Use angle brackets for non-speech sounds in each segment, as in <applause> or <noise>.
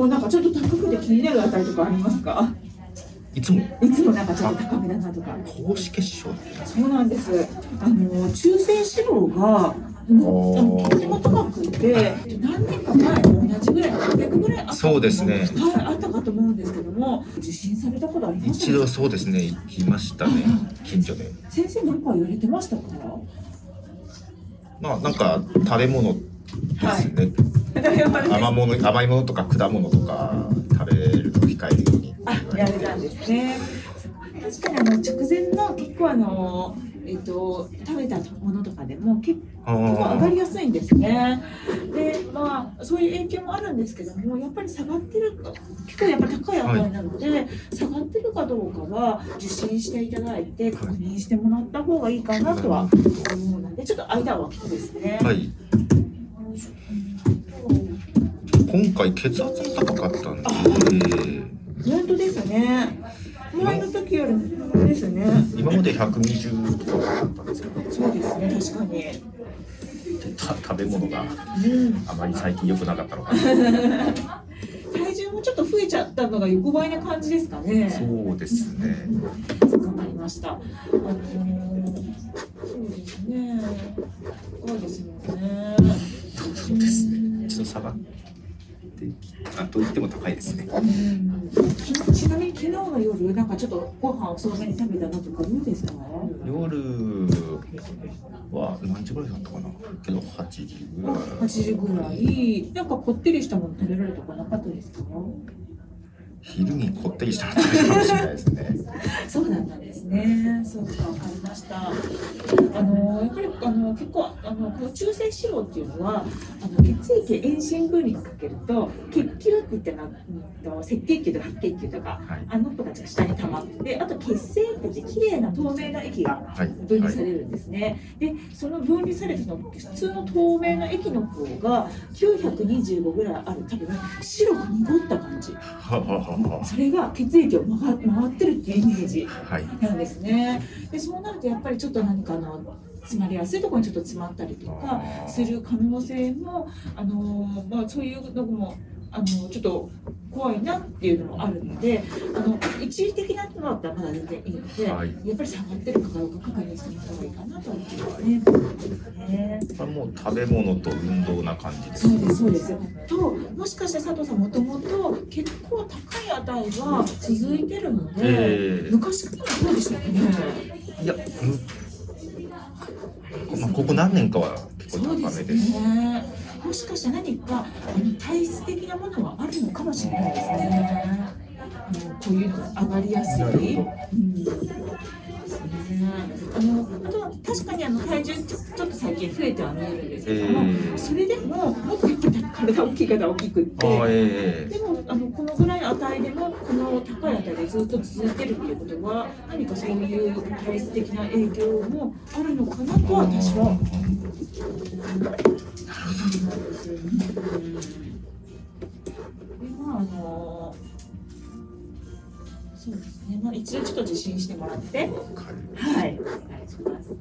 こうなんかちょっと高くて気になるあたりとかありますか？いつも？いつもなんかちょっと高めだなとか。高脂血症そうなんですあの中性脂肪がとても高くて何年か前と同じぐらい600ぐらいあったそうですね。はいあったかと思うんですけども。受診されたことあります？一度そうですね。行きましたね。近所で。先生何か言われてましたか？まあなんか食べ物ですね、甘あ物甘いものとか果物とか食べると控えるように。やれたんですね。確かにあの直前の結構あのえっと食べたものとかでも結あ構上がりーやすいんですね。で、まあ、そういう影響もあるんですけども、やっぱり下がってるか、結構やっぱり高い値なので、下がってるかどうかは受診していただいて、確認してもらった方がいいかなとは思うので、ちょっと間を空けてですね。はい今回血圧も高かったんで本当ですね。前の時よりもですね。今まで120とかだったんですけどそうですね、確かに。た食べ物がうん。あまり最近良くなかったのかな体重もちょっと増えちゃったのが横ばいな感じですかね。そうですね頑張りました。あのー、そうですね。そうですよね。そうですねちょっと下がってきたと言っても高いですね。うん。きちなみに昨日の夜なんかちょっとご飯遅めに食べたなとかどうですか？夜は何時ぐらいだったかな？けど8時ぐらい。8時ぐらい。なんかこってりしたもの食べられたかなかったですか？昼にこってりしたの食べたかもしれないですねそうだったんですね。そうかわかりました。あのやっぱりあの結構あのこの中性脂肪っていうのはあの血液遠心分離にかけると血球って言っうんと赤血球とか白血球とかはいあの子たちが下に溜まってあと血清って言って綺麗な透明な液がはい分離されるんですね。でその分離されたその普通の透明な液の方が925ぐらいある多分白く濁った感じ。ははははそれが血液を回回ってるっていうイメージ。はいなんですね。でそうなるとやっぱりちょっと何かあの詰まりやすいところにちょっと詰まったりとかする可能性もあのまあそういうのもあのちょっと怖いなっていうのもあるので、あの一時的なものだったらまだ全然いいので、はいやっぱり下がってるかどうか確認してみた方がいいかなと思いますね。ねもう食べ物と運動な感じですそうですそうです。ともしかして佐藤さんもともと結構高い値が続いてるので、えー昔からそうでしたっけね？いや、うんまあ、ここ何年かは結構高めそうです。ね。もしかして何か体質的なものはあるのかもしれないですね。あのこういうのが上がりやすい。うんですねあのあとは確かにあの体重ちょっと最近増えては見えるんですけども、えーそれでももっとやっぱり体大きい方は大きくって。えでもあのこのぐらいの値でもこの高い値でずっと続いてるっていうことは何かそういう体質的な影響もあるのかなとは私は思うんですよね。でまああのそうですね、まあ、一度ちょっと受診してもらって。はい、お願いします。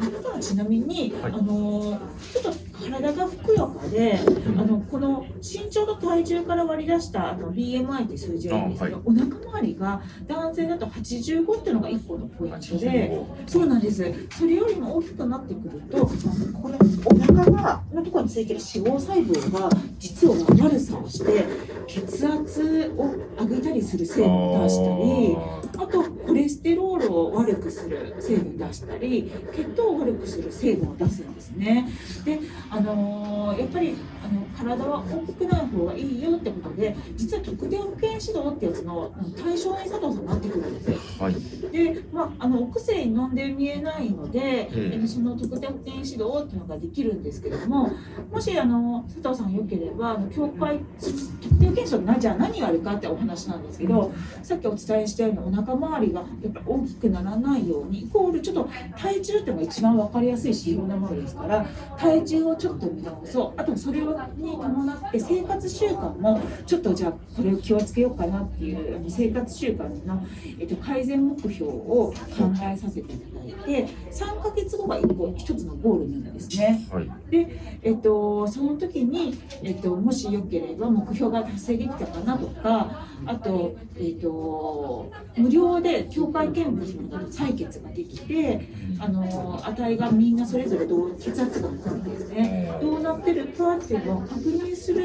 あとはちなみに、はいあのちょっと体がふくよかで、あのこの身長と体重から割り出したあの BMI って数字があるんですけど、あお腹周りが男性だと85っていうのが1個のポイントで。85そうなんです。それよりも大きくなってくると、このお腹がのところについてる脂肪細胞が実は悪さをして血圧を上げたりする成分を出したり。あとコレステロールを悪くする成分出したり血糖を悪くする成分を出すんですね。で、あのーやっぱりあの体は大きくない方がいいよってことで実は特定保険指導ってやつの対象に佐藤さんなってくるんですよ。はい。で、まあ、あのお薬飲んで見えないので、えええその特定保険指導っていうのができるんですけどももしあの佐藤さんよければあの協会特定保険証なじゃあ何があるかってお話なんですけどさっきお伝えしたようにお腹周りがやっぱり大きくならないようにイコールちょっと体重っていうのが一番分かりやすい指標なものですから体重をちょっと見直そうあとそれに伴って生活習慣もちょっとじゃあこれを気をつけようかなっていうあの生活習慣の、えっと、改善目標を考えさせていただいて3ヶ月後が1個一つのゴールなんですね。はいで、えっと、その時に、えっと、もしよければ目標が達成できたかなとかあと,、えっと無料で境界見物の採血ができてあの値がみんなそれぞれどう血圧が含めてですね。どうなってるかっていうのを確認する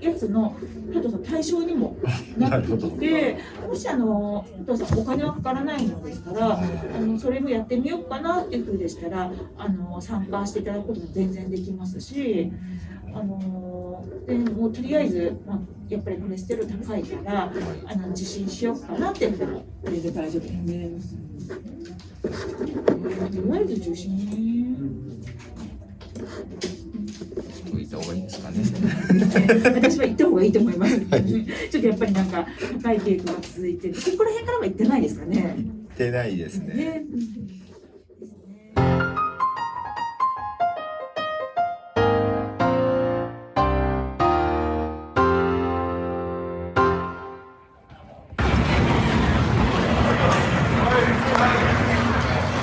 やつの加藤さん対象にも <laughs> なってきてもしあの加藤さんお金はかからないのですからあのそれもやってみようかなっていうふうでしたらあの参加していただくことも全然できますしあのでもうとりあえず、まあ、やっぱりコレステロール高いからあの受診しようかなっていうのもこれで大丈夫。だね。とりあえず受診解いた方がいいですかね。私は行った方がいいと思います。はいちょっとやっぱりなん。か高い傾向が続いてる。ここら辺からは行ってないですかね。行ってないですね。ね。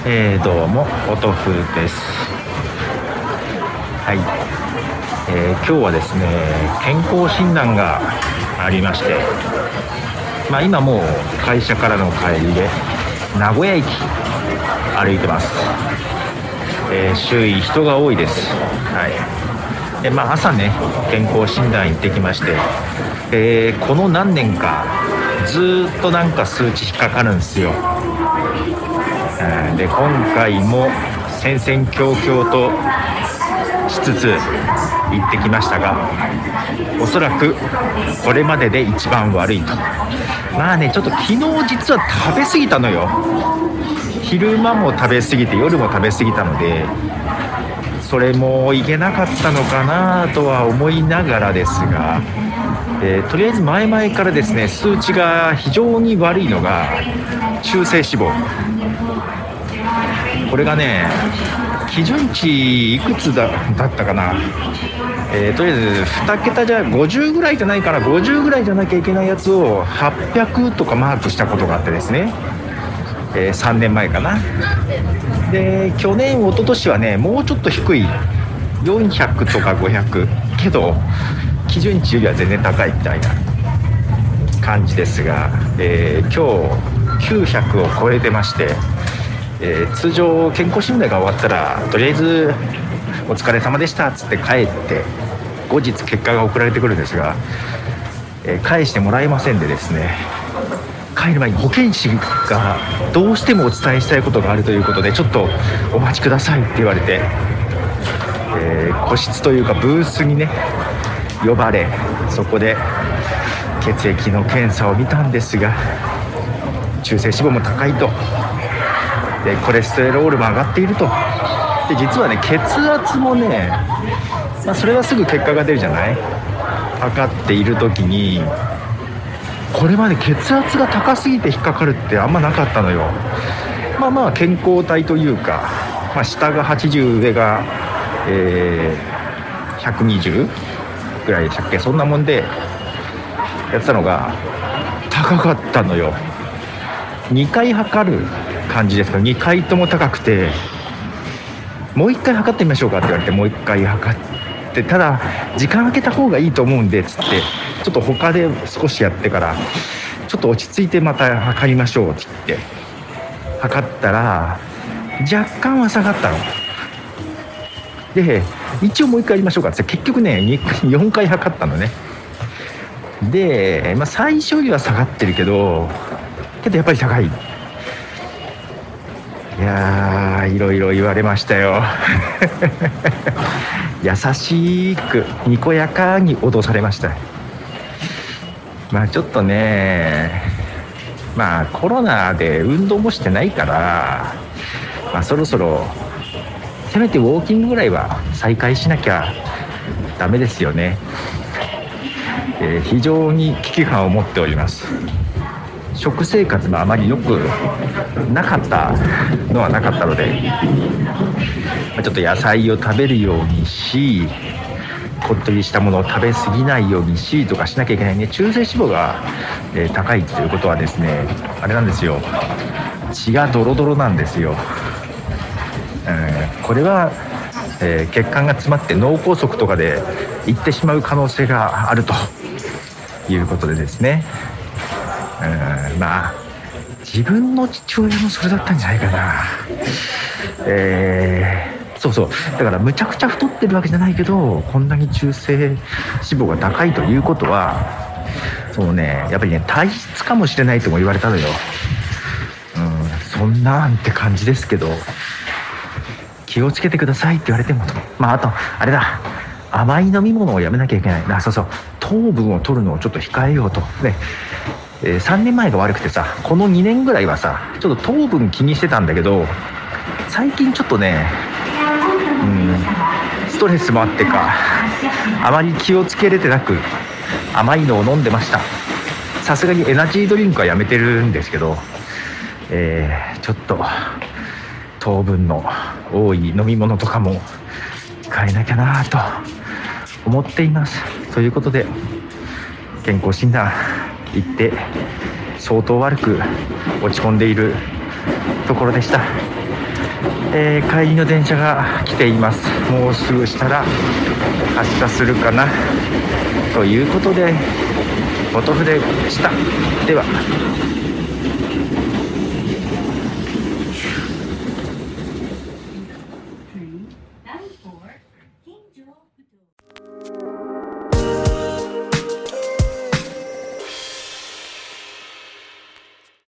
えー、どうもお豆腐です。はい、えー今日はですね健康診断がありましてまあ今もう会社からの帰りで名古屋駅歩いてます、えー周囲人が多いです。はい。でまあ朝ね健康診断行ってきまして、えこの何年かずっとなんか数値引っかかるんですよ。で今回も戦々恐々としつつ行ってきましたがおそらくこれまでで一番悪いと。まあねちょっと昨日実は食べ過ぎたのよ。昼間も食べ過ぎて夜も食べ過ぎたのでそれもいけなかったのかなとは思いながらですが、えーとりあえず前々からですね数値が非常に悪いのが中性脂肪。これがね基準値いくつだったかな、えーとりあえず2桁じゃ50ぐらいじゃないから50ぐらいじゃなきゃいけないやつを800とかマークしたことがあってですね、えー3年前かな。で去年一昨年はねもうちょっと低い。400とか500けど基準値よりは全然高いみたいな。感じですが、えー今日900を超えてまして、えー通常健康診断が終わったらとりあえず「お疲れ様でした」っつって帰って後日結果が送られてくるんですが、えー返してもらえませんでですね帰る前に保健師がどうしてもお伝えしたいことがあるということでちょっとお待ちくださいって言われて、えー個室というかブースにね呼ばれそこで血液の検査を見たんですが中性脂肪も高いと。でコレステロールも上がっていると。で実はね血圧もね、まあ、それはすぐ結果が出るじゃない？測っている時にこれまで血圧が高すぎて引っかかるってあんまなかったのよ。まあまあ健康体というか、まあ、下が80上が、えー120ぐらいでしたっけ？そんなもんでやってたのが高かったのよ。2回測る感じですけど2回とも高くてもう1回測ってみましょうかって言われてもう1回測ってただ時間空けた方がいいと思うんでつってちょっと他で少しやってからちょっと落ち着いてまた測りましょうって言って測ったら若干は下がったの。で一応もう1回やりましょうかって結局ね4回測ったのね。で、まあ、最初よりは下がってるけどけどやっぱり高い。いやーいろいろ言われましたよ。<laughs> 優しくにこやかに脅されました。まあちょっとねまあコロナで運動もしてないからまあそろそろせめてウォーキングぐらいは再開しなきゃダメですよね、え非常に危機感を持っております。食生活もあまり良くなかったのはなかったので、ちょっと野菜を食べるようにしこってりしたものを食べ過ぎないようにしとかしなきゃいけないね。中性脂肪が、え高いということはですねあれなんですよ。血がドロドロなんですよ、うんこれは、え血管が詰まって脳梗塞とかでいってしまう可能性があるということでですね、うんまあ自分の父親もそれだったんじゃないかな。えーそうそう。だからむちゃくちゃ太ってるわけじゃないけどこんなに中性脂肪が高いということはそうねやっぱりね体質かもしれないとも言われたのよ。うんそんなんって感じですけど気をつけてくださいって言われてもまああとあれだ。甘い飲み物をやめなきゃいけない。あそうそう。糖分を取るのをちょっと控えようと。ね。えー3年前が悪くてさこの2年ぐらいはさちょっと糖分気にしてたんだけど最近ちょっとねうんストレスもあってかあまり気をつけれてなく甘いのを飲んでました。さすがにエナジードリンクはやめてるんですけど、えーちょっと糖分の多い飲み物とかも変えなきゃなと思っています。ということで健康診断。行って相当悪く落ち込んでいるところでした。えー帰りの電車が来ています。もうすぐしたら発車するかなということでボトフでした。では。